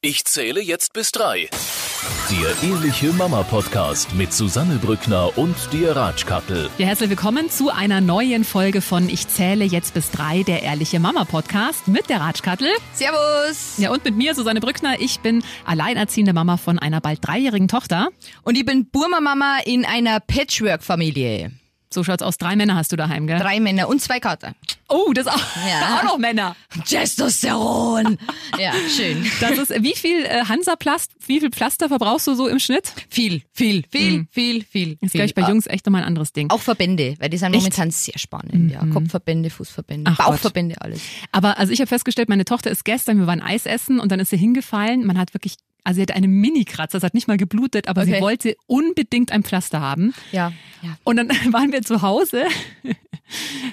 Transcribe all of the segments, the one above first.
Ich zähle jetzt bis drei. Der Ehrliche Mama Podcast mit Susanne Brückner und dir Ratschkattel. Ja, herzlich willkommen zu einer neuen Folge von Ich zähle jetzt bis drei, der Ehrliche Mama Podcast mit der Ratschkattel. Servus. Ja, und mit mir, Susanne Brückner. Ich bin alleinerziehende Mama von einer bald dreijährigen Tochter. Und ich bin Burma-Mama in einer Patchwork-Familie. So schaut's aus. Drei Männer hast du daheim, gell? Drei Männer und zwei Kater. Oh, das auch, Ja. auch noch Männer. Testosteron. ja, schön. Das ist, wie viel äh, Hansaplast, wie viel Pflaster verbrauchst du so im Schnitt? Viel, viel, viel, viel, viel. Ist viel. gleich bei Ah, Jungs echt nochmal ein anderes Ding. Auch Verbände, weil die sind Echt? momentan sehr spannend. Ja, Kopfverbände, Fußverbände, Ach. Bauchverbände, alles. Aber also ich habe festgestellt, meine Tochter ist gestern, wir waren Eis essen und dann ist sie hingefallen. Man hat wirklich, also sie hat eine Mini-Kratzer, es hat nicht mal geblutet, aber sie Okay. wollte unbedingt ein Pflaster haben. Ja, ja. Und dann waren wir zu Hause,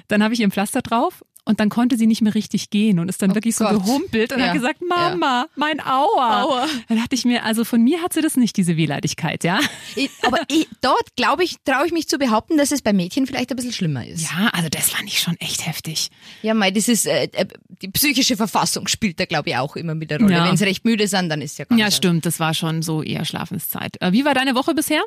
dann habe ich ihr ein Pflaster drauf und dann konnte sie nicht mehr richtig gehen und ist dann Oh wirklich so Gott. gehumpelt und Ja. hat gesagt, Mama, mein Aua. Aua. Dann dachte ich mir, also von mir hat sie das nicht, diese Wehleidigkeit, ja? Ich, aber ich, dort, glaube ich, traue ich mich zu behaupten, dass es bei Mädchen vielleicht ein bisschen schlimmer ist. Ja, also das fand ich schon echt heftig. Ja, mei, das ist, äh, äh, die psychische Verfassung spielt da, glaube ich, auch immer mit der Rolle. Ja. Wenn sie recht müde sind, dann ist ja ganz Ja, stimmt, das war schon so eher Schlafenszeit. Äh, Wie war deine Woche bisher?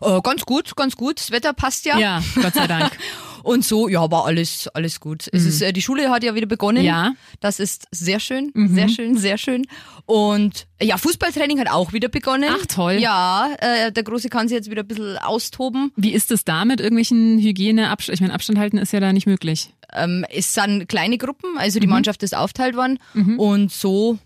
Äh, ganz gut, ganz gut. Das Wetter passt ja. Ja, Gott sei Dank. Und so, ja, war alles, alles gut. Es ist, äh, die Schule hat ja wieder begonnen. Ja. Das ist sehr schön, sehr schön, sehr schön. Und äh, ja, Fußballtraining hat auch wieder begonnen. Ach, toll. Ja, äh, der Große kann sich jetzt wieder ein bisschen austoben. Wie ist es da mit irgendwelchen Hygieneabstand? Ich meine, Abstand halten ist ja da nicht möglich. Ähm, es sind kleine Gruppen, also Mhm. die Mannschaft ist aufteilt worden. Und so,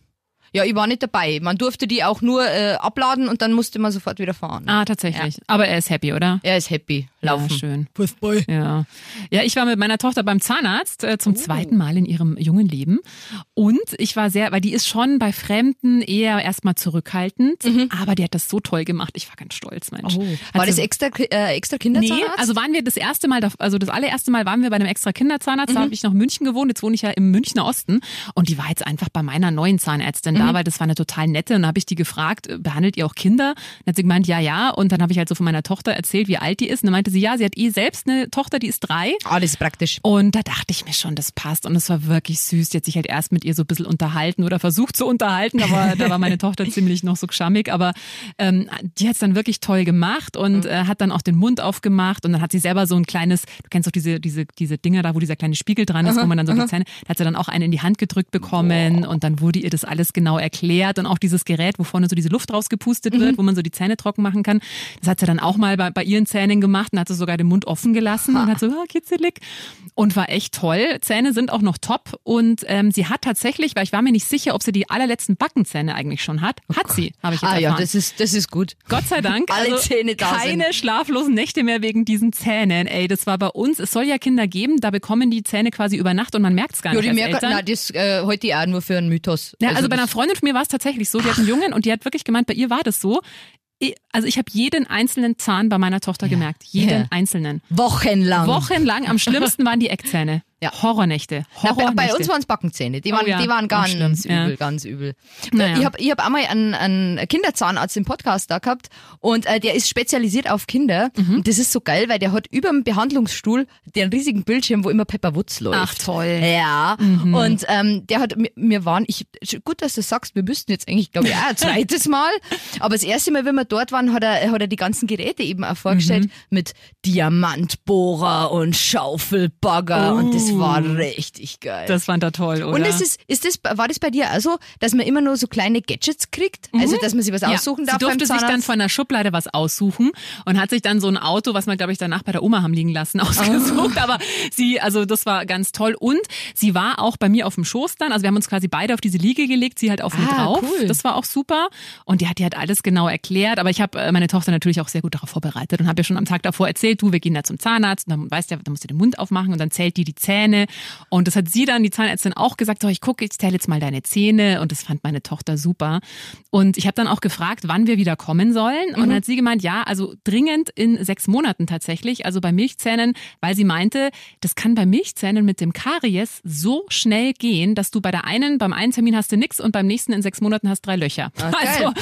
ja, ich war nicht dabei. Man durfte die auch nur äh, abladen und dann musste man sofort wieder fahren. Ah, tatsächlich. Aber er ist happy, oder? Er ist happy. Laufen. Ja, schön. Fußball. Ja. Ja, ich war mit meiner Tochter beim Zahnarzt äh, zum zweiten Mal in ihrem jungen Leben. Und ich war sehr, weil die ist schon bei Fremden eher erstmal zurückhaltend, aber die hat das so toll gemacht. Ich war ganz stolz, Mensch. Oh. War sie- das extra, äh, extra Nee, Kinderzahnarzt? also waren wir das erste Mal, da- also das allererste Mal waren wir bei einem extra Kinderzahnarzt, da habe ich noch in München gewohnt, jetzt wohne ich ja im Münchner Osten und die war jetzt einfach bei meiner neuen Zahnärztin da, weil das war eine total nette und dann habe ich die gefragt, äh, behandelt ihr auch Kinder? Dann hat sie gemeint, ja, ja und dann habe ich halt so von meiner Tochter erzählt, wie alt die ist und dann meinte sie, ja, sie hat eh selbst eine Tochter, die ist drei ah, das ist praktisch. und da dachte ich mir schon, das passt. Und es war wirklich süß. Die hat sich halt erst mit ihr so ein bisschen unterhalten oder versucht zu unterhalten, aber da war meine Tochter ziemlich noch so geschammig. Aber ähm, die hat es dann wirklich toll gemacht und äh, hat dann auch den Mund aufgemacht und dann hat sie selber so ein kleines, du kennst doch diese, diese, diese Dinger da, wo dieser kleine Spiegel dran ist, wo man dann so die Zähne, da hat sie dann auch einen in die Hand gedrückt bekommen und dann wurde ihr das alles genau erklärt und auch dieses Gerät, wo vorne so diese Luft rausgepustet wird, wo man so die Zähne trocken machen kann. Das hat sie dann auch mal bei, bei ihren Zähnen gemacht und hat sie sogar den Mund offen gelassen und hat so, ah, kitzelig. Und war echt toll. Zähne sind auch noch top. Und ähm, sie hat tatsächlich, weil ich war mir nicht sicher, ob sie die allerletzten Backenzähne eigentlich schon hat. Hat sie, habe ich jetzt Ah ja, erfahren. das ist, das ist gut. Gott sei Dank. Alle also Zähne da Keine sind. schlaflosen Nächte mehr wegen diesen Zähnen. Ey, das war bei uns. Es soll ja Kinder geben, da bekommen die Zähne quasi über Nacht und man merkt es gar Ja, nicht die als merken, Eltern. na, das äh, heute auch nur für einen Mythos. Ja, also, bei einer Freundin von mir war es tatsächlich so, die hat einen Jungen und die hat wirklich gemeint, bei ihr war das so. Also ich habe jeden einzelnen Zahn bei meiner Tochter gemerkt. Jeden Ja. einzelnen. Wochenlang. Wochenlang. Am schlimmsten waren die Eckzähne. Ja. Horrornächte. Na, bei, uns waren es Backenzähne. Die Oh waren, ja, die waren ganz schlimmsten, übel, ja. ganz übel. Naja. Ich habe ich hab einmal einen, einen Kinderzahnarzt im Podcast da gehabt und äh, der ist spezialisiert auf Kinder. Mhm. Und das ist so geil, weil der hat über dem Behandlungsstuhl den riesigen Bildschirm, wo immer Pepper Woods läuft. Ach, toll. Ja, Mhm. und ähm, der hat, mir- waren, ich, gut, dass du sagst, wir müssten jetzt eigentlich, glaube ich, auch ein zweites Mal, aber das erste Mal, wenn wir dort waren, hat er, hat er die ganzen Geräte eben auch vorgestellt Mhm. mit Diamantbohrer und Schaufelbagger und das war richtig geil. Das fand er toll, oder? und ist, es, ist das, war das bei dir auch so, dass man immer nur so kleine Gadgets kriegt? Also, dass man sich was aussuchen Mhm. ja, darf Sie durfte sich dann von der Schublade was aussuchen und hat sich dann so ein Auto, was wir glaube ich danach bei der Oma haben liegen lassen, ausgesucht. Aber sie, also das war ganz toll. Und sie war auch bei mir auf dem Schoß dann. Also wir haben uns quasi beide auf diese Liege gelegt, sie halt auf mir Ah, drauf. cool. Das war auch super. Und die hat die halt alles genau erklärt. Aber ich habe äh, meine Tochter natürlich auch sehr gut darauf vorbereitet und habe ja schon am Tag davor erzählt, du, wir gehen da zum Zahnarzt. Und dann weißt du, ja, da musst du den Mund aufmachen und dann zählt die die Zähne. Und das hat sie dann, die Zahnärztin, auch gesagt, so, ich gucke, ich zähle jetzt mal deine Zähne. Und das fand meine Tochter super. Und ich habe dann auch gefragt, wann wir wieder kommen sollen. Und dann hat sie gemeint, ja, also dringend in sechs Monaten tatsächlich, also bei Milchzähnen, weil sie meinte, das kann bei Milchzähnen mit dem Karies so schnell gehen, dass du bei der einen, beim einen Termin hast du nix und beim nächsten in sechs Monaten hast drei Löcher. Ah, geil. also,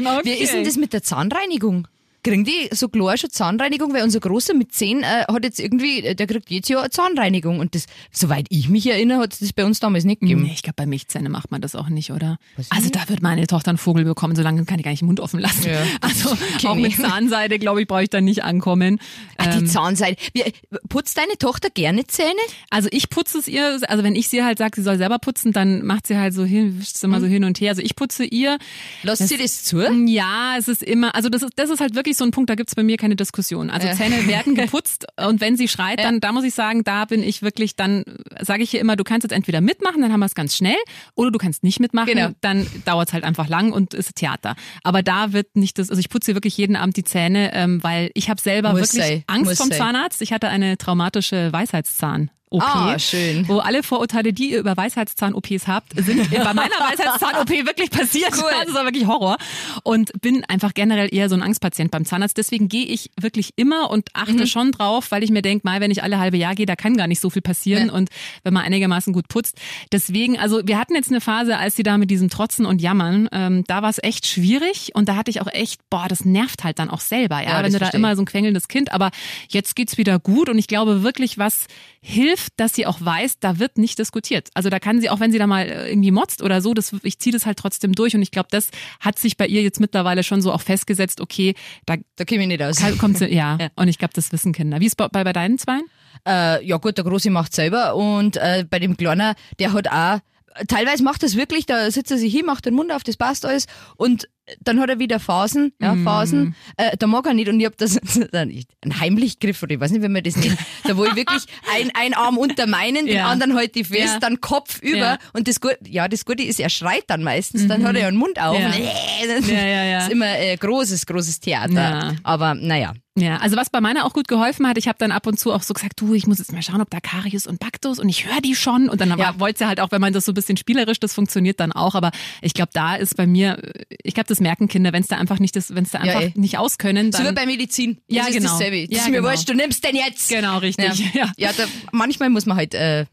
mir, Wie ist denn okay. das mit der Zahnreinigung? Kriegen die so klar schon Zahnreinigung, weil unser Großer mit zehn äh, hat jetzt irgendwie, äh, der kriegt jetzt Jahr eine Zahnreinigung und das, soweit ich mich erinnere, hat es das bei uns damals nicht gegeben. Nee, ich glaube, bei Milchzähne macht man das auch nicht, oder? Also da wird meine Tochter einen Vogel bekommen, so lange kann ich gar nicht den Mund offen lassen. Ja. Also auch mit. Zahnseide, glaube ich, brauche ich da nicht ankommen. Ah, die Ähm, Zahnseide. Wie, putzt deine Tochter gerne Zähne? Also ich putze es ihr, also wenn ich sie halt sage, sie soll selber putzen, dann macht sie halt so hin, wischt immer so hin und her. Also ich putze ihr. Lasst sie das zu? Ja, es ist immer, also das ist, das ist halt wirklich so ein Punkt, da gibt's bei mir keine Diskussion. Also Ja. Zähne werden geputzt und wenn sie schreit, dann, da muss ich sagen, da bin ich wirklich, dann sage ich ihr immer, du kannst jetzt entweder mitmachen, dann haben wir es ganz schnell, oder du kannst nicht mitmachen, Genau. dann dauert's halt einfach lang und ist Theater. Aber da wird nicht das, also ich putze wirklich jeden Abend die Zähne, ähm, weil ich habe selber Muss wirklich sein, Angst muss vom sein. Zahnarzt. Ich hatte eine traumatische Weisheitszahn. OP, Ah, schön. wo alle Vorurteile, die ihr über Weisheitszahn-OPs habt, sind bei meiner Weisheitszahn-OP wirklich passiert. Cool. Das war wirklich Horror. Und bin einfach generell eher so ein Angstpatient beim Zahnarzt. Deswegen gehe ich wirklich immer und achte Mhm. schon drauf, weil ich mir denke, mal, wenn ich alle halbe Jahr gehe, da kann gar nicht so viel passieren. Ja. Und wenn man einigermaßen gut putzt. Deswegen, also wir hatten jetzt eine Phase, als sie da mit diesem Trotzen und Jammern, ähm, da war es echt schwierig. Und da hatte ich auch echt, boah, das nervt halt dann auch selber, ja, Ja, wenn du da verstehe immer so ein quengelndes Kind. Aber jetzt geht's wieder gut. Und ich glaube wirklich, was hilft, dass sie auch weiß, da wird nicht diskutiert. Also da kann sie, auch wenn sie da mal äh, irgendwie motzt oder so, das, ich ziehe das halt trotzdem durch. Und ich glaube, das hat sich bei ihr jetzt mittlerweile schon so auch festgesetzt, okay, da Da käme ich nicht aus. kommt sie, ja. Ja. Und ich glaube, das wissen Kinder. Wie ist bei, bei, bei deinen Zweien? Äh, ja gut, der Große macht selber und äh, bei dem Kleiner, der hat auch, teilweise macht das wirklich, da sitzt er sich hin, macht den Mund auf, das passt alles und dann hat er wieder Phasen, ja, Phasen, äh, da mag er nicht und ich hab das, ein Heimlichgriff oder ich weiß nicht, wie man das nennt, da wo ich wirklich ein, ein Arm unter meinen, den Ja. anderen halte ich fest, Ja. dann Kopf über Ja. und das Gute, ja, das Gute ist, er schreit dann meistens, dann hat er ja den Mund auf Ja. und äh, das Ja, ja, ja. ist immer äh, großes, großes Theater, aber naja. Ja, also was bei meiner auch gut geholfen hat, ich habe dann ab und zu auch so gesagt, du, ich muss jetzt mal schauen, ob da Karies und Baktus und ich höre die schon und dann Ja. wollte sie halt auch, wenn man das so ein bisschen spielerisch, das funktioniert dann auch, aber ich glaube, da ist bei mir, ich glaube, das merken Kinder, wenn es da einfach nicht das, wenn es da Ja, einfach eh. nicht auskönnen, So wie dann bei Medizin. Das Ja, ist genau. dasselbe. Das Ja, ist mir genau. wurscht, du nimmst den jetzt. genau richtig. Ja, Ja. ja da, manchmal muss man halt äh,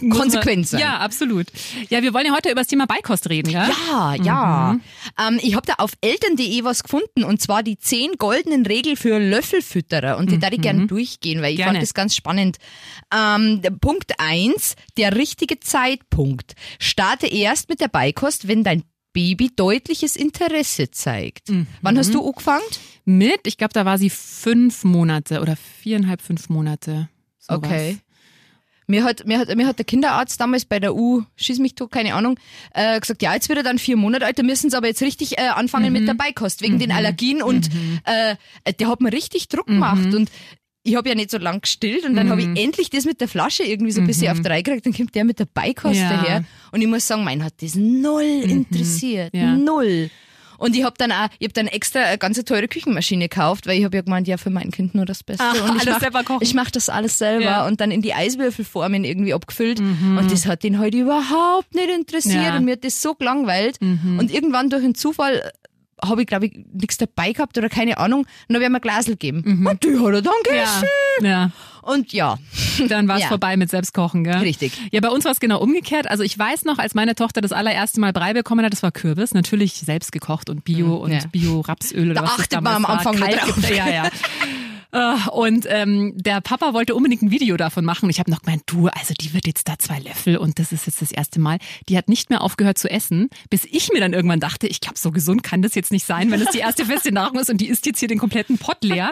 Man- konsequent sein. Ja, absolut. Ja, wir wollen ja heute über das Thema Beikost reden, gell? Ja, ja. Ähm, ich habe da auf eltern.de was gefunden und zwar die zehn goldenen Regeln für Löffelfütterer und die darf ich gerne durchgehen, weil ich Gerne. fand das ganz spannend. Ähm, Punkt eins: der richtige Zeitpunkt. Starte erst mit der Beikost, wenn dein Baby deutliches Interesse zeigt. Wann hast du angefangen? Mit, ich glaube, da war sie fünf Monate oder viereinhalb, fünf Monate. Sowas. Okay. Mir hat, mir, hat, mir hat der Kinderarzt damals bei der U, schieß mich tot, keine Ahnung, äh, gesagt, ja, jetzt wird er dann vier Monate alt, da müssen sie aber jetzt richtig äh, anfangen mit der Beikost, wegen den Allergien und äh, der hat mir richtig Druck gemacht und ich habe ja nicht so lang gestillt und dann habe ich endlich das mit der Flasche irgendwie so ein bisschen auf drei gekriegt, dann kommt der mit der Beikost Ja. daher und ich muss sagen, mein hat das null interessiert, Ja. null. Und ich habe dann auch, ich habe dann extra eine ganz teure Küchenmaschine gekauft, weil ich habe ja gemeint, ja, für mein Kind nur das Beste. Ach, und ich alles mach, selber kochen. Ich mache das alles selber Ja. und dann in die Eiswürfelformen irgendwie abgefüllt. Und das hat ihn halt überhaupt nicht interessiert Ja. und mir hat das so gelangweilt. Und irgendwann durch einen Zufall habe ich, glaube ich, nichts dabei gehabt oder keine Ahnung. Und dann habe ich ein Glasel gegeben. Und die hat er dann gegessen. Ja, ja. Und ja, Dann war es Ja. vorbei mit Selbstkochen, gell? Richtig. Ja, bei uns war es genau umgekehrt. Also ich weiß noch, als meine Tochter das allererste Mal Brei bekommen hat, das war Kürbis, natürlich selbst gekocht und Bio und ja. Bio-Rapsöl oder Da was das achtet damals man am war. Anfang Kalt- drauf. Ja, ja. Äh, Und ähm, der Papa wollte unbedingt ein Video davon machen. Ich habe noch gemeint, du, also die wird jetzt da zwei Löffel und das ist jetzt das erste Mal. Die hat nicht mehr aufgehört zu essen, bis ich mir dann irgendwann dachte, ich glaube, so gesund kann das jetzt nicht sein, wenn es die erste feste Nahrung ist und die isst jetzt hier den kompletten Pott leer.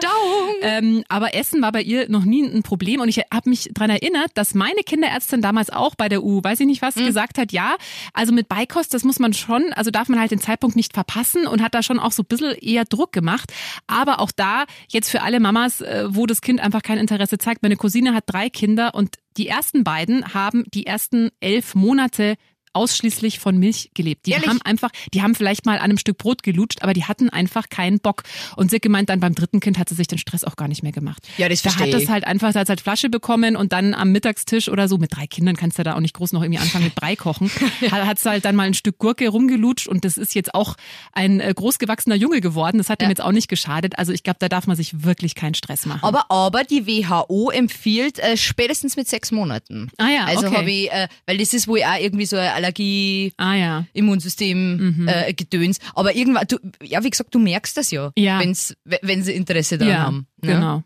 Ähm, aber Essen war bei ihr noch nie ein Problem und ich habe mich dran erinnert, dass meine Kinderärztin damals auch bei der U, weiß ich nicht was, gesagt hat, ja, also mit Beikost, das muss man schon, also darf man halt den Zeitpunkt nicht verpassen und hat da schon auch so ein bisschen eher Druck gemacht. Aber auch da jetzt für alle Mamas, äh, wo das Kind einfach kein Interesse zeigt, meine Cousine hat drei Kinder und die ersten beiden haben die ersten elf Monate ausschließlich von Milch gelebt. Die Ehrlich? haben einfach, die haben vielleicht mal an einem Stück Brot gelutscht, aber die hatten einfach keinen Bock. Und sie hat gemeint, dann beim dritten Kind hat sie sich den Stress auch gar nicht mehr gemacht. Ja, das Da verstehe hat das halt einfach, da hat halt Flasche bekommen und dann am Mittagstisch oder so, mit drei Kindern kannst du da auch nicht groß noch irgendwie anfangen mit Brei kochen, hat, hat sie halt dann mal ein Stück Gurke rumgelutscht und das ist jetzt auch ein äh, großgewachsener Junge geworden. Das hat ihm Ja. jetzt auch nicht geschadet. Also ich glaube, da darf man sich wirklich keinen Stress machen. Aber, aber die WHO empfiehlt äh, spätestens mit sechs Monaten. Ah ja, Also okay. habe ich, äh, weil das ist wohl auch irgendwie so ein Allergie, Ah ja. Immunsystem, äh, Gedöns. Aber irgendwann, du, ja, wie gesagt, du merkst das ja, Ja. wenn's, we- wenn sie Interesse daran Ja, haben. Ne? genau.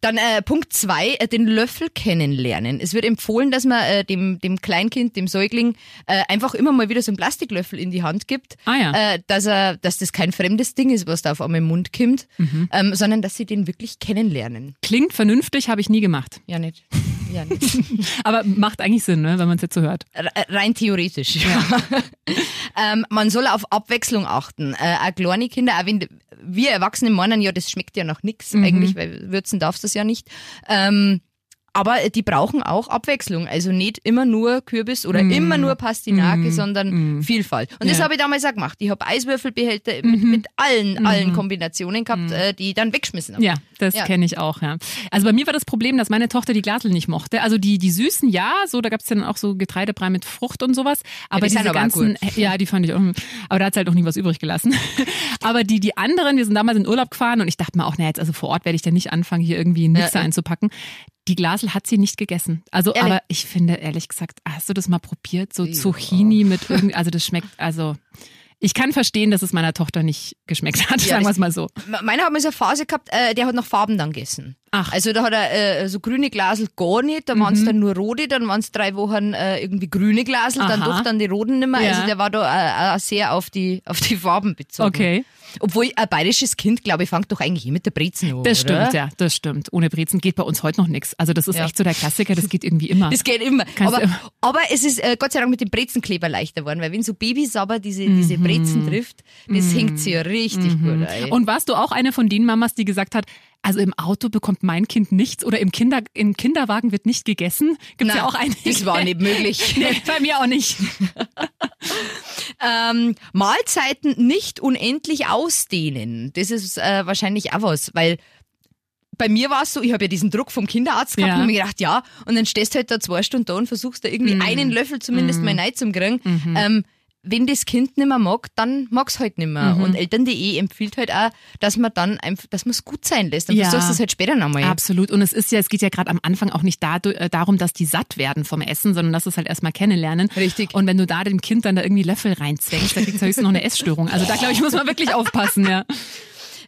Dann äh, Punkt zwei, äh, den Löffel kennenlernen. Es wird empfohlen, dass man äh, dem, dem Kleinkind, dem Säugling, äh, einfach immer mal wieder so einen Plastiklöffel in die Hand gibt, Ah ja. äh, dass er, dass das kein fremdes Ding ist, was da auf einmal im Mund kommt, Mhm. ähm, sondern dass sie den wirklich kennenlernen. Klingt vernünftig, habe ich nie gemacht. Ja, nicht. Ja, nicht. Aber macht eigentlich Sinn, ne, wenn man es jetzt so hört. Re- Rein theoretisch. ähm, man soll auf Abwechslung achten. Äh, auch kleine Kinder, auch wenn wir Erwachsene meinen, ja, das schmeckt ja nach nix eigentlich, weil würzen darfst du das ja nicht. Ähm, aber die brauchen auch Abwechslung. Also nicht immer nur Kürbis oder immer nur Pastinake, sondern Vielfalt. Und das Ja. habe ich damals auch gemacht. Ich habe Eiswürfelbehälter mit, mit allen, allen Kombinationen gehabt, äh, die ich dann weggeschmissen habe. Ja, das Ja. kenne ich auch, ja. Also bei mir war das Problem, dass meine Tochter die Glasel nicht mochte. Also die, die süßen, ja, so, da gab's dann auch so Getreidebrei mit Frucht und sowas. Aber die sind diese aber ganzen, ja, die fand ich auch, aber da hat's halt auch nie was übrig gelassen. aber die, die anderen, wir sind damals in Urlaub gefahren und ich dachte mir auch, naja, jetzt also vor Ort werde ich dann nicht anfangen, hier irgendwie einen Mixer Ja. einzupacken. Die Glasel hat sie nicht gegessen. Also, Ehrlich? aber ich finde, ehrlich gesagt, hast du das mal probiert? So Zucchini mit irgendwie, also das schmeckt, also, ich kann verstehen, dass es meiner Tochter nicht geschmeckt hat, Ja, sagen wir es mal so. Meiner hat mal so eine Phase gehabt, äh, der hat nach Farben dann gegessen. Ach. Also da hat er äh, so grüne Glasel gar nicht, dann Mhm. waren es dann nur rote, dann waren es drei Wochen äh, irgendwie grüne Glasel, dann doch dann die roten nimmer. Ja. Also der war da äh, äh, sehr auf die, auf die Farben bezogen. Okay. Obwohl ein bayerisches Kind, glaube ich, fängt doch eigentlich eh mit der Brezen an. Das oder? stimmt, ja, das stimmt. Ohne Brezen geht bei uns heute noch nichts. Also das ist Ja. echt so der Klassiker, das geht irgendwie immer. Das geht immer. Aber, immer- aber es ist äh, Gott sei Dank mit dem Brezenkleber leichter geworden, weil wenn so Babys aber diese, diese Mhm. Brezen trifft, das hängt sie ja richtig gut ein. Und warst du auch eine von den Mamas, die gesagt hat, also im Auto bekommt mein Kind nichts oder im, Kinder, im Kinderwagen wird nicht gegessen? Gibt's ja Nein, auch einige. Das war nicht möglich. Nee, bei mir auch nicht. Ähm, Mahlzeiten nicht unendlich ausdehnen. Das ist äh, wahrscheinlich auch was, weil bei mir war es so, ich habe ja diesen Druck vom Kinderarzt gehabt Ja. und mir gedacht, ja, und dann stehst du halt da zwei Stunden da und versuchst da irgendwie Mhm. einen Löffel zumindest mal rein zu kriegen. Ähm, wenn das Kind nicht mehr mag, dann mag's halt nicht mehr. Mhm. Und Eltern.de empfiehlt halt auch, dass man dann einfach, dass man es gut sein lässt. Dann Ja. versuchst du es halt später nochmal. Absolut. Und es ist ja, es geht ja gerade am Anfang auch nicht da, äh, darum, dass die satt werden vom Essen, sondern dass es halt erstmal kennenlernen. Richtig. Und wenn du da dem Kind dann da irgendwie Löffel reinzwängst, dann kriegst du höchstens noch eine Essstörung. Also da glaube ich, muss man wirklich aufpassen, ja.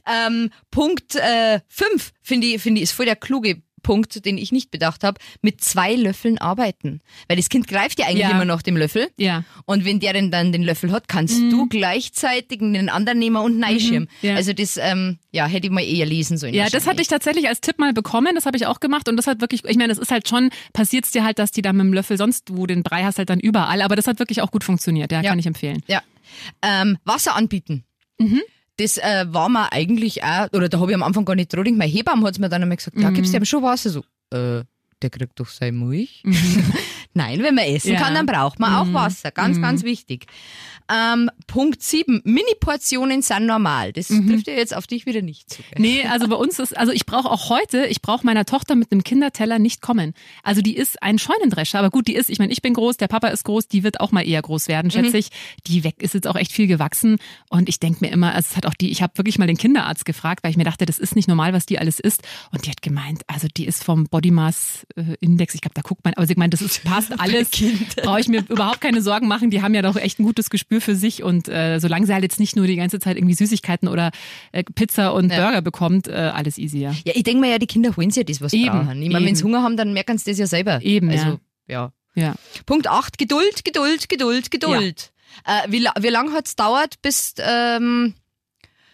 Ähm, Punkt 5 finde ich, finde ich, ist voll der kluge Punkt, den ich nicht bedacht habe, mit zwei Löffeln arbeiten. Weil das Kind greift ja eigentlich Ja. immer nach dem Löffel. Ja. Und wenn der denn dann den Löffel hat, kannst du gleichzeitig den anderen nehmen und neischirmen. Mhm. ja. Also das, ähm, ja, hätte ich mal eher lesen sollen. Ja, das hatte ich tatsächlich als Tipp mal bekommen, das habe ich auch gemacht und das hat wirklich, ich meine, das ist halt schon, passiert's dir halt, dass die da mit dem Löffel sonst wo den Brei hast halt dann überall, aber das hat wirklich auch gut funktioniert, ja, Ja. kann ich empfehlen. Ja. Ähm, Wasser anbieten. Mhm. Das äh, war mir eigentlich auch, oder da habe ich am Anfang gar nicht dran gedacht. Mein Hebamme hat mir dann einmal gesagt, Mhm. gibst du ihm schon Wasser? So, äh, der kriegt doch seine Milch. Nein, wenn man essen Mhm. Ja. Mhm. kann, dann braucht man auch Wasser. Ganz, ganz wichtig. Ähm, Punkt 7. Mini-Portionen sind normal. Das Mhm. trifft ja jetzt auf dich wieder nicht zu. Nee, also bei uns ist, also ich brauche auch heute, ich brauche meiner Tochter mit einem Kinderteller nicht kommen. Also die ist ein Scheunendrescher, aber gut, die ist, ich meine, ich bin groß, der Papa ist groß, die wird auch mal eher groß werden, schätze ich. Die weg ist jetzt auch echt viel gewachsen und ich denke mir immer, also es hat auch die, ich habe wirklich mal den Kinderarzt gefragt, weil ich mir dachte, das ist nicht normal, was die alles isst und die hat gemeint, also die ist vom Body Mass äh, Index, ich glaube, da guckt man, aber sie meint, das ist passt alles, brauche ich mir überhaupt keine Sorgen machen, die haben ja doch echt ein gutes Gespür für sich und äh, solange sie halt jetzt nicht nur die ganze Zeit irgendwie Süßigkeiten oder äh, Pizza und Ja. Burger bekommt, äh, alles easy, ja. Ja, ich denke mir ja, die Kinder holen sich ja das, was sie brauchen. Ich meine, wenn sie. Hunger haben, dann merken sie das ja selber. Eben, also, ja. Ja. Punkt 8, Geduld, Geduld, Geduld, Geduld. Äh, wie, wie lange hat es dauert, bis ähm,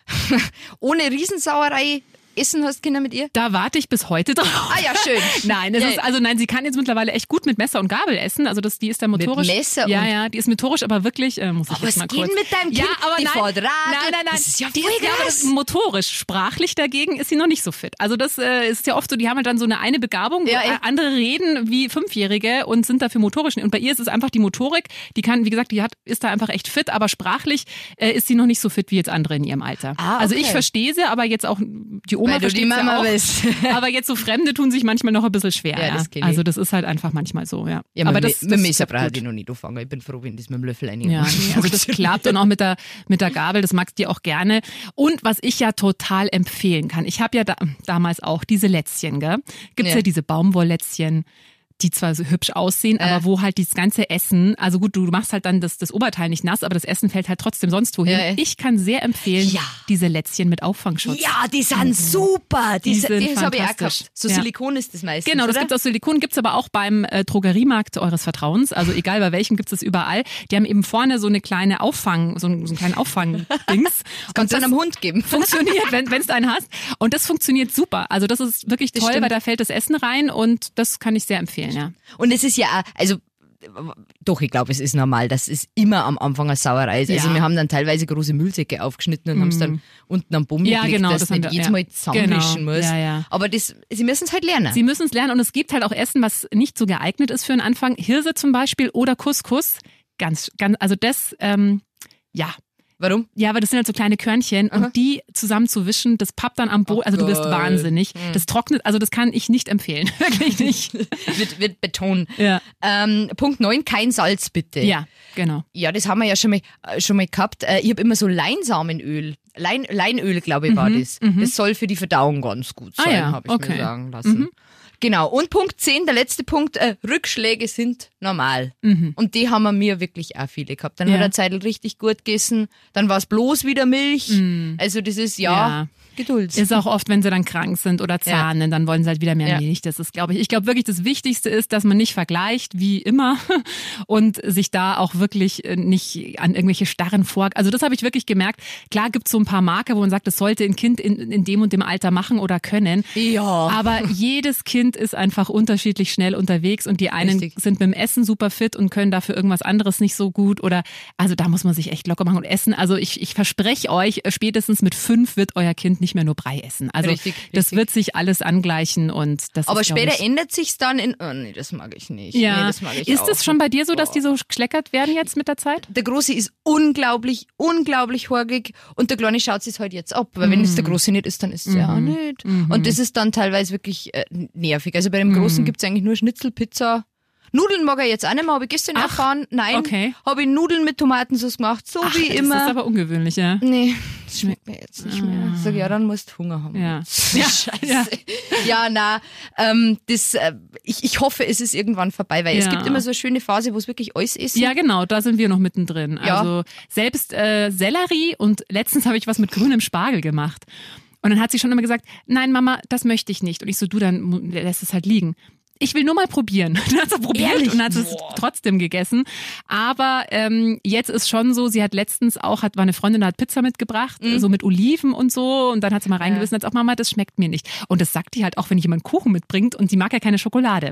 ohne Riesensauerei essen hast, Kinder mit ihr? Da warte ich bis heute drauf. Ah ja, schön. Nein, es Ja, ist, also nein, sie kann jetzt mittlerweile echt gut mit Messer und Gabel essen. Also das, die ist da motorisch. Messer ja, und- ja, die ist motorisch, aber wirklich, äh, muss ich Aber jetzt mal geht kurz. mit deinem ja, Kind? aber Die nein, Rad nein, nein, nein. das ist ja die ist, ja, aber das motorisch, sprachlich dagegen ist sie noch nicht so fit. Also das äh, ist ja oft so, die haben halt dann so eine eine Begabung, Ja, ja. äh, andere reden wie Fünfjährige und sind dafür motorisch. Und bei ihr ist es einfach die Motorik, die kann, wie gesagt, die hat, ist da einfach echt fit, aber sprachlich äh, ist sie noch nicht so fit wie jetzt andere in ihrem Alter. Ah, Also okay. ich verstehe sie, aber jetzt auch die Oma Weil du die Mama auch. bist. Aber jetzt so Fremde tun sich manchmal noch ein bisschen schwer. Ja, Ja, das. Also das ist halt einfach manchmal so, ja. Ja, aber mit, das, mit das Messer brauche gut. ich noch nicht anfangen. Ich bin froh, wenn das mit dem Löffel rein Ja, also das klappt und auch mit der, mit der Gabel, das magst du auch gerne. Und was ich ja total empfehlen kann, ich habe ja da, damals auch diese Lätzchen, gell? Gibt's ja, Ja. diese Baumwolllätzchen, die zwar so hübsch aussehen, Äh. aber wo halt dieses ganze Essen, also gut, du machst halt dann das, das Oberteil nicht nass, aber das Essen fällt halt trotzdem sonst wohin. Ja. Ich kann sehr empfehlen, Ja. diese Lätzchen mit Auffangschutz. Ja, die sind super. Die, Die sind das habe ich auch gehabt. So Ja. Silikon ist das meistens. Genau, das oder? gibt's aus Silikon, gibt's aber auch beim äh, Drogeriemarkt eures Vertrauens. Also egal bei welchem gibt's es überall. Die haben eben vorne so eine kleine Auffang, so, einen- so einen kleinen Auffang-Dings. Das kannst du einem Hund geben. funktioniert, wenn du einen hast. Und das funktioniert super. Also das ist wirklich Das toll, stimmt. weil da fällt das Essen rein und das kann ich sehr empfehlen, ja. Und es ist ja auch, also doch, ich glaube, es ist normal, dass es immer am Anfang eine Sauerei ist. Also Ja. wir haben dann teilweise große Müllsäcke aufgeschnitten und haben es dann unten am Bumm Ja, gelegt, genau, dass das nicht jedes ja. Mal zusammenmischen Genau, muss. ja. Aber das, sie müssen es halt lernen. Sie müssen es lernen und es gibt halt auch Essen, was nicht so geeignet ist für einen Anfang. Hirse zum Beispiel oder Couscous. Ganz, ganz, also das, ähm, ja. Warum? Ja, aber das sind halt so kleine Körnchen Aha. und die zusammen zu wischen, das pappt dann am Boden, Oh also du wirst wahnsinnig. Das trocknet, also das kann ich nicht empfehlen. Wirklich nicht. wird, wird betont. Ja. Ähm, Punkt 9, kein Salz bitte. Ja, genau. Ja, das haben wir ja schon mal, äh, schon mal gehabt. Äh, Ich habe immer so Leinsamenöl. Lein, Leinöl, glaube ich, war das. Das soll für die Verdauung ganz gut Mhm, Ah sein, ja, habe ich okay. mir sagen lassen. Genau. Und Punkt 10, der letzte Punkt, äh, Rückschläge sind normal. Und die haben wir mir wirklich auch viele gehabt. Dann Mhm. Ja. hat der Zeitl richtig gut gegessen, dann war es bloß wieder Milch. Also das ist ja, Mhm. Ja. Geduld. Ist auch oft, wenn sie dann krank sind oder zahnen, dann wollen sie halt wieder mehr Ja. Milch. Das ist, glaube ich, ich glaube wirklich, das Wichtigste ist, dass man nicht vergleicht, wie immer, und sich da auch wirklich äh, nicht an irgendwelche starren vor. Also das habe ich wirklich gemerkt. Klar gibt es so ein paar Marke, wo man sagt, das sollte ein Kind in, in dem und dem Alter machen oder können. ja. Aber jedes Kind ist einfach unterschiedlich schnell unterwegs und die einen Richtig. sind mit dem Essen super fit und können dafür irgendwas anderes nicht so gut oder also da muss man sich echt locker machen und essen. Also ich, ich verspreche euch, äh, spätestens mit fünf wird euer Kind nicht mehr nur Brei essen. Also Richtig, das richtig. wird sich alles angleichen und das Aber ist, später ich, ändert sich's dann in, oh nee, das mag ich nicht. ja. Nee, das mag ich ist es schon bei dir so, dass die so geschleckert werden jetzt mit der Zeit? Der Große ist unglaublich, unglaublich horgig und der Kleine schaut sich halt jetzt ab. Weil wenn es der Große nicht ist, dann ist es ja auch nicht. Und das ist dann teilweise wirklich äh, nervig. Also bei dem Großen gibt's eigentlich nur Schnitzelpizza. Nudeln mag er jetzt auch nicht mehr, habe ich gestern Ach, erfahren. Nein, okay. habe ich Nudeln mit Tomatensauce gemacht, so Ach, wie das immer. ist aber ungewöhnlich, ja. Nee, das schmeckt mir jetzt nicht mehr. Sag ja, dann musst du Hunger haben. Ja. Ja, Scheiße. ja. Ja, na, ähm, das, äh, ich, ich hoffe, es ist irgendwann vorbei, weil es Ja. gibt immer so eine schöne Phase, wo es wirklich alles ist. Ja, genau, da sind wir noch mittendrin. Ja. Also selbst äh, Sellerie und letztens habe ich was mit grünem Spargel gemacht. Und dann hat sie schon immer gesagt, nein, Mama, das möchte ich nicht. Und ich so, du, dann lässt es halt liegen. Ich will nur mal probieren. Dann hat sie probiert Ehrlich? und hat sie es Boah. trotzdem gegessen. Aber ähm, jetzt ist schon so, sie hat letztens auch, hat, war eine Freundin, hat Pizza mitgebracht, Mhm. so mit Oliven und so. Und dann hat sie mal reingebissen und hat auch Mama, das schmeckt mir nicht. Und das sagt die halt auch, wenn jemand Kuchen mitbringt und sie mag ja keine Schokolade.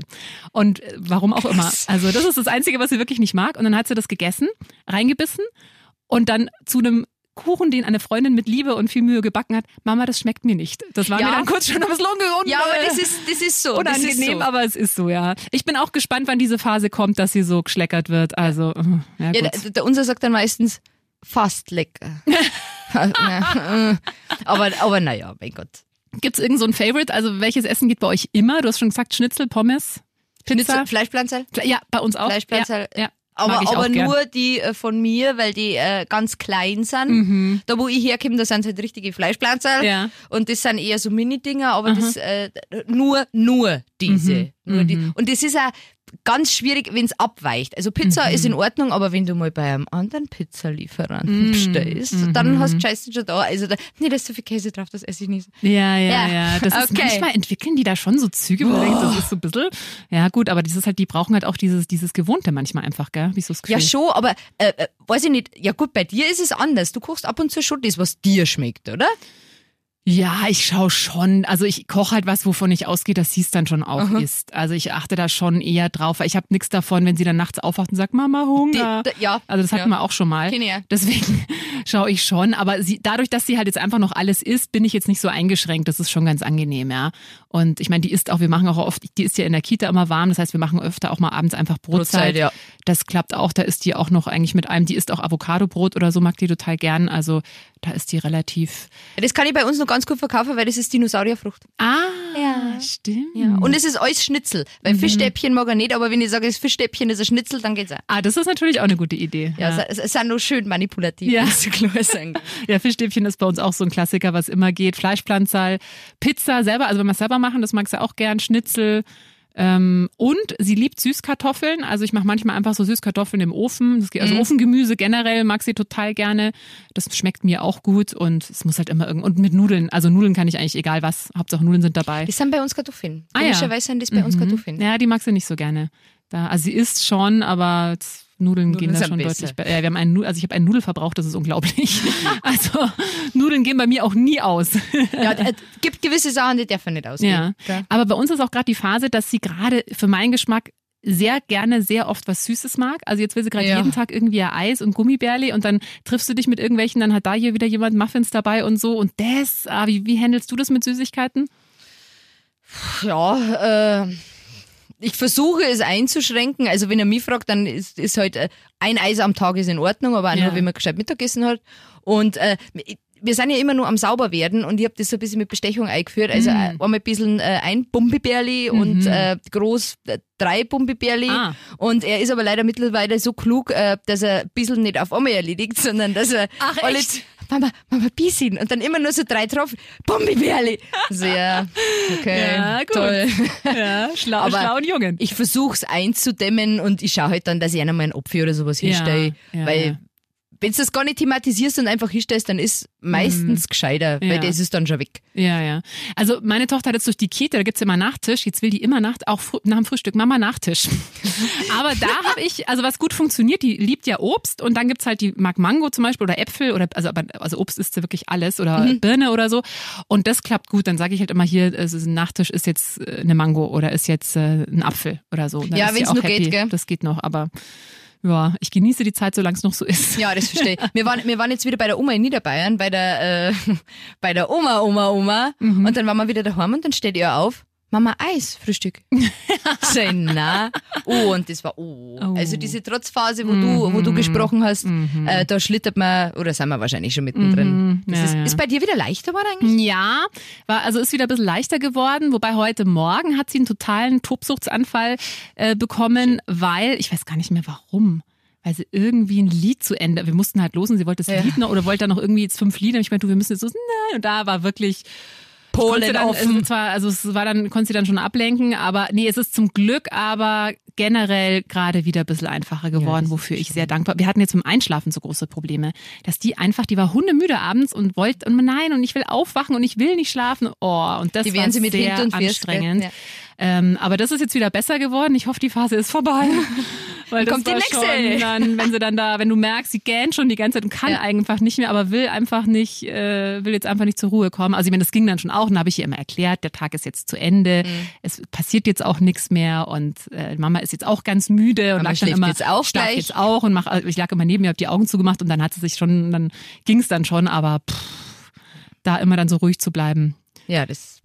Und äh, warum auch immer. Also das ist das Einzige, was sie wirklich nicht mag. Und dann hat sie das gegessen, reingebissen und dann zu einem Kuchen, den eine Freundin mit Liebe und viel Mühe gebacken hat. Mama, das schmeckt mir nicht. Das war Ja. mir dann kurz schon ein bisschen unge- Ja, aber das ist, das ist so. das ist unangenehm, so. aber es ist so, ja. Ich bin auch gespannt, wann diese Phase kommt, dass sie so geschleckert wird. Also, äh, ja, Ja, der, der unser sagt dann meistens fast lecker. Aber, aber naja, mein Gott. Gibt's irgend so ein Favorite? Also welches Essen geht bei euch immer? Du hast schon gesagt Schnitzel, Pommes, Pizza. Schnitzel, Fleischpflanzerl? Ja, bei uns auch. Fleischpflanzerl. Ja, ja. Aber, aber gern. nur die äh, von mir, weil die äh, ganz klein sind. Mhm. Da wo ich herkomme, da sind halt richtige Fleischpflanzerl. Ja. Und das sind eher so Mini-Dinger, aber das äh, nur, nur diese. Mhm. Nur die. Und das ist auch ganz schwierig, wenn es abweicht. Also Pizza Mhm. ist in Ordnung, aber wenn du mal bei einem anderen Pizzalieferanten Mhm. bestellst, dann hast du Scheiße schon da. Also da, nee, da ist so viel Käse drauf, das esse ich nicht. Ja, ja, Ja. ja. Das ist Okay. manchmal entwickeln die da schon so Züge, wo du denkst, das ist so ein bisschen. Ja, gut, aber das ist halt, die brauchen halt auch dieses, dieses Gewohnte manchmal einfach, gell? Wie so das Gefühl. Ja, schon, aber äh, äh, weiß ich nicht. Ja gut, bei dir ist es anders. Du kochst ab und zu schon das, was dir schmeckt, oder? Ja, ich schaue schon. Also ich koche halt was, wovon ich ausgehe, dass sie es dann schon auch isst. Also ich achte da schon eher drauf. weil Ich habe nichts davon, wenn sie dann nachts aufwacht und sagt, Mama, Hunger. Die- d- ja. Also das hatten Ja. wir auch schon mal. Ja. Deswegen schaue ich schon. Aber sie, dadurch, dass sie halt jetzt einfach noch alles isst, bin ich jetzt nicht so eingeschränkt. Das ist schon ganz angenehm, ja. Und ich meine, die isst auch, wir machen auch oft, die ist ja in der Kita immer warm. Das heißt, wir machen öfter auch mal abends einfach Brotzeit. Brotzeit, ja. Das klappt auch. Da ist die auch noch eigentlich mit einem, die isst auch Avocadobrot oder so, mag die total gern. Also da ist die relativ. Das kann ich bei uns noch ganz gut verkaufen, weil das ist Dinosaurierfrucht. Ah, Ja. stimmt. Ja. Und es ist alles Schnitzel. Weil Fischstäbchen mag er nicht, aber wenn ich sage, das Fischstäbchen ist ein Schnitzel, dann geht's auch. Ah, das ist natürlich auch eine gute Idee. Ja, Es, es sind nur schön manipulativ. Ja. muss klar sagen. Ja, Fischstäbchen ist bei uns auch so ein Klassiker, was immer geht. Fleischpflanzerl, Pizza selber, also wenn wir es selber machen, das magst du auch gern, Schnitzel, Ähm, und sie liebt Süßkartoffeln. Also ich mache manchmal einfach so Süßkartoffeln im Ofen. Geht, also Ofengemüse generell mag sie total gerne. Das schmeckt mir auch gut und es muss halt immer irgend und mit Nudeln. Also Nudeln kann ich eigentlich egal was. Hauptsache Nudeln sind dabei. Das sind bei uns Kartoffeln. Ah, ja. Komischerweise sind das bei uns Kartoffeln. Ja, die mag sie nicht so gerne. Da, also sie isst schon, aber Nudeln, gehen da schon deutlich besser. Ja, wir haben einen, also ich habe einen Nudelverbrauch, das ist unglaublich. Also Nudeln gehen bei mir auch nie aus. Ja, es gibt gewisse Sachen, die dürfen nicht ausgehen. Ja. Aber bei uns ist auch gerade die Phase, dass sie gerade für meinen Geschmack sehr gerne sehr oft was Süßes mag. Also jetzt will sie gerade Ja. jeden Tag irgendwie Eis und Gummibärli und dann triffst du dich mit irgendwelchen, dann hat da hier wieder jemand Muffins dabei und so und das, ah, wie, wie handelst du das mit Süßigkeiten? Ja, äh, ich versuche es einzuschränken. Also wenn er mich fragt, dann ist, ist halt äh, ein Eis am Tag ist in Ordnung, aber auch Ja. nur, wenn man gescheit Mittagessen hat. Und äh, wir sind ja immer nur am Sauberwerden und ich habe das so ein bisschen mit Bestechung eingeführt. Also Mhm. äh, einmal ein bisschen äh, ein Bumbibärli und äh, groß äh, drei Bumbibärli. Ah. Und er ist aber leider mittlerweile so klug, äh, dass er ein bisschen nicht auf einmal erledigt, sondern dass er Ach, alle? Mama, Mama, Bisin. Und dann immer nur so drei Tropfen. Bumbibärli. Sehr, okay, Ja, gut. toll. Ja, schlau, Aber schlauen Jungen. Ich versuch's einzudämmen und ich schaue halt dann, dass ich einer mal einen Apfel oder sowas Ja, hinstelle. ja, weil. Wenn du das gar nicht thematisierst und einfach hinstellst, dann ist meistens gescheiter, Mhm. Ja. weil das ist dann schon weg. Ja, ja. Also meine Tochter hat jetzt durch die Kita, da gibt's immer Nachtisch. Jetzt will die immer nach, auch nach dem Frühstück, Mama Nachtisch. Aber da habe ich, also was gut funktioniert, die liebt ja Obst und dann gibt's halt, die mag Mango zum Beispiel oder Äpfel oder, also, aber, also Obst isst sie wirklich alles oder Mhm. Birne oder so. Und das klappt gut. Dann sage ich halt immer hier, also ein Nachtisch ist jetzt äh, eine Mango oder ist jetzt äh, ein Apfel oder so. Dann Ja, wenn's auch nur happy. geht, gell? Das geht noch, aber ja, ich genieße die Zeit, solange es noch so ist. Ja, das verstehe ich. Wir waren, wir waren jetzt wieder bei der Oma in Niederbayern, bei der, äh, bei der Oma, Oma, Oma. Mhm. Und dann waren wir wieder daheim und dann steht ihr auf. Mama, Eis, Frühstück. so, na. Oh, und das war, oh. Oh. Mhm. Also diese Trotzphase, wo du, wo du gesprochen hast, äh, da schlittert man, oder sind wir wahrscheinlich schon mittendrin. Das Mhm. Ja, ist, ja. ist bei dir wieder leichter geworden eigentlich? Ja, war, also ist wieder ein bisschen leichter geworden, wobei heute Morgen hat sie einen totalen Tobsuchtsanfall äh, bekommen, weil, ich weiß gar nicht mehr warum, weil sie irgendwie ein Lied zu Ende, wir mussten halt los und sie wollte das Ja. Lied noch oder wollte dann noch irgendwie jetzt fünf Lieder und ich meinte, du, wir müssen jetzt so, nein, und da war wirklich Polen dann, offen. Also zwar, also es war dann, konnte sie dann schon ablenken, aber nee, es ist zum Glück aber generell gerade wieder ein bisschen einfacher geworden, das wofür ich sehr dankbar. Wir hatten jetzt beim Einschlafen so große Probleme, dass die einfach, die war hundemüde abends und wollte, und nein, und ich will aufwachen und ich will nicht schlafen. Oh, und das Die war sie mit sehr und anstrengend. Ja. Ähm, aber das ist jetzt wieder besser geworden. Ich hoffe, die Phase ist vorbei. Weil das kommt die nächste. Schon dann, wenn sie dann da, wenn du merkst, sie gähnt schon die ganze Zeit und kann Ja. einfach nicht mehr, aber will einfach nicht, äh, will jetzt einfach nicht zur Ruhe kommen. Also ich meine, das ging dann schon auch. Und dann habe ich ihr immer erklärt, der Tag ist jetzt zu Ende. Mhm. Es passiert jetzt auch nichts mehr und äh, Mama ist jetzt auch ganz müde und Mama lag dann immer, jetzt auch schlaf gleich. jetzt auch und mach, also ich lag immer neben ihr, hab die Augen zugemacht und dann hat sie sich schon, dann ging es dann schon, aber pff, da immer dann so ruhig zu bleiben. Ja, das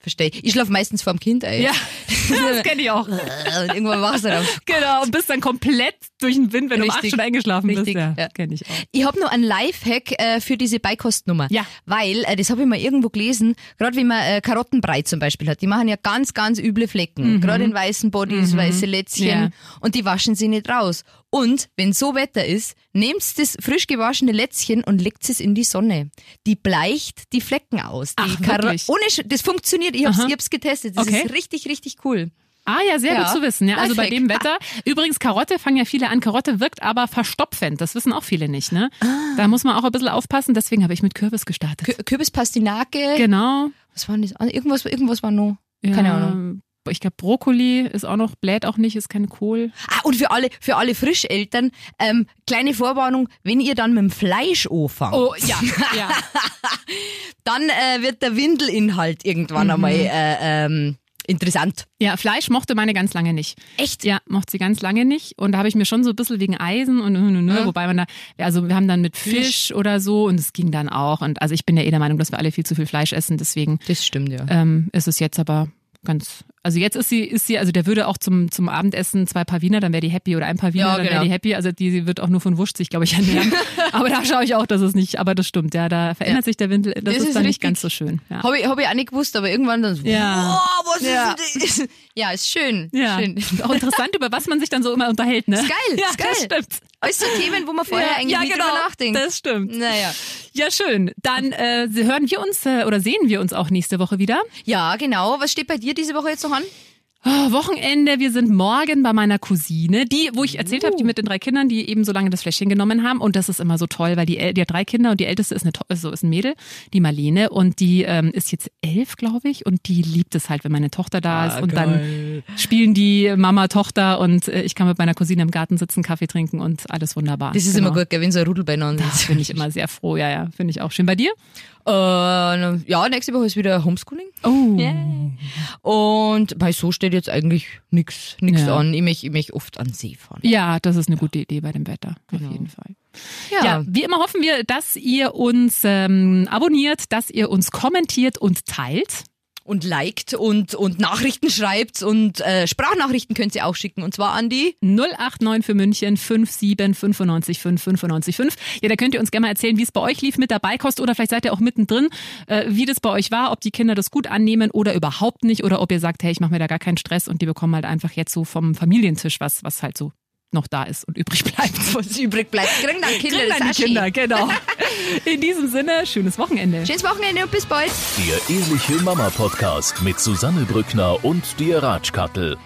verstehe ich. Ich schlafe meistens vorm Kind ein. Ja, das kenne ich auch. Und irgendwann wachst du dann. Genau, und bist dann komplett durch den Wind, wenn du um acht Richtig. Stunden eingeschlafen Richtig, bist. Ja, ja. kenne ich auch. Ich habe noch einen Lifehack äh, für diese Beikostnummer. Ja. Weil, äh, das habe ich mal irgendwo gelesen, gerade wenn man äh, Karottenbrei zum Beispiel hat, die machen ja ganz, ganz üble Flecken. Gerade in weißen Bodies, weiße Lätzchen. Mhm. Ja. Und die waschen sie nicht raus. Und wenn so Wetter ist, nehmt das frisch gewaschene Lätzchen und legt es in die Sonne. Die bleicht die Flecken aus. Die Ach, wirklich? Ohne Sch das funktioniert. Ich hab's, Aha. ich hab's getestet. Das Okay. ist richtig, richtig cool. Ah ja, sehr Ja. gut zu wissen. Ja, also bei dem Wetter. Übrigens, Karotte fangen ja viele an. Karotte wirkt aber verstopfend. Das wissen auch viele nicht. Ne? Ah. Da muss man auch ein bisschen aufpassen. Deswegen habe ich mit Kürbis gestartet. Kü Kürbispastinake. genau. Was war denn das? Irgendwas, irgendwas war noch. Keine Ja, Ahnung. Ich glaube, Brokkoli ist auch noch, bläht auch nicht, ist kein Kohl. Ah, und für alle, für alle Frischeltern, ähm, kleine Vorwarnung, wenn ihr dann mit dem Fleisch anfangt, Oh, ja, ja. dann äh, wird der Windelinhalt irgendwann Mhm. einmal äh, ähm, interessant. Ja, Fleisch mochte meine ganz lange nicht. Echt? Ja, mochte sie ganz lange nicht. Und da habe ich mir schon so ein bisschen wegen Eisen und, und, und Ja. wobei man da, also wir haben dann mit Fisch oder so und es ging dann auch. Und also ich bin ja eh der Meinung, dass wir alle viel zu viel Fleisch essen, deswegen Das stimmt, ja. ähm, ist es jetzt aber ganz. Also jetzt ist sie, ist sie, also der würde auch zum, zum Abendessen zwei Paar Wiener, dann wäre die happy oder ein Paar Wiener, Ja, dann wäre genau. die happy. Also die wird auch nur von Wurst sich, glaube ich, ernähren. aber da schaue ich auch, dass es nicht, aber das stimmt, ja, da verändert Ja. sich der Windel, das, Das ist, ist dann nicht ganz so schön. Ja. Habe ich, hab ich auch nicht gewusst, aber irgendwann dann so, Ja. wow, was Ja. ist denn das? Ja, ist schön. Ja, schön. auch interessant, über was man sich dann so immer unterhält, ne? Ist geil, ja, ist geil. Das stimmt. Alles so Themen, wo man vorher ja, eigentlich ja, nicht genau, drüber nachdenkt. Das stimmt. naja. Ja, schön. Dann äh, hören wir uns äh, oder sehen wir uns auch nächste Woche wieder. Ja, genau. Was steht bei dir diese Woche jetzt noch an? Oh, Wochenende, wir sind morgen bei meiner Cousine, die, wo ich erzählt habe, die mit den drei Kindern, die eben so lange das Fläschchen genommen haben. Und das ist immer so toll, weil die, die hat drei Kinder und die älteste ist, eine, so ist ein Mädel, die Marlene. Und die ähm, ist jetzt elf, glaube ich. Und die liebt es halt, wenn meine Tochter da ist. und dann spielen die Mama, Tochter und äh, ich kann mit meiner Cousine im Garten sitzen, Kaffee trinken und alles wunderbar. Das ist Genau. immer gut, wenn so ein Rudel beieinander Das ist. bin ich immer sehr froh, ja, ja. Finde ich auch schön. Bei dir? Äh, ja, nächste Woche ist wieder Homeschooling. Oh. Und bei so steht jetzt eigentlich nix, nix Ja. an. Ich möchte ich möchte oft an See fahren. Ja, das ist eine gute Idee bei dem Wetter, auf jeden Fall. Ja. Ja, wie immer hoffen wir, dass ihr uns ähm, abonniert, dass ihr uns kommentiert und teilt. Und liked und, und Nachrichten schreibt und äh, Sprachnachrichten könnt ihr auch schicken. Und zwar an die 089 für München 57 95 5 95 5. Ja, da könnt ihr uns gerne mal erzählen, wie es bei euch lief mit der Beikost oder vielleicht seid ihr auch mittendrin, äh, wie das bei euch war, ob die Kinder das gut annehmen oder überhaupt nicht oder ob ihr sagt, hey, ich mache mir da gar keinen Stress und die bekommen halt einfach jetzt so vom Familientisch was, was halt so noch da ist und übrig bleibt. was übrig bleibt. Kriegen dann Kinder, Kriegen dann die. Kinder, genau. In diesem Sinne, schönes Wochenende. Schönes Wochenende und bis bald. Der Ehrliche Mama Podcast mit Susanne Brückner und dir Ratschkattel.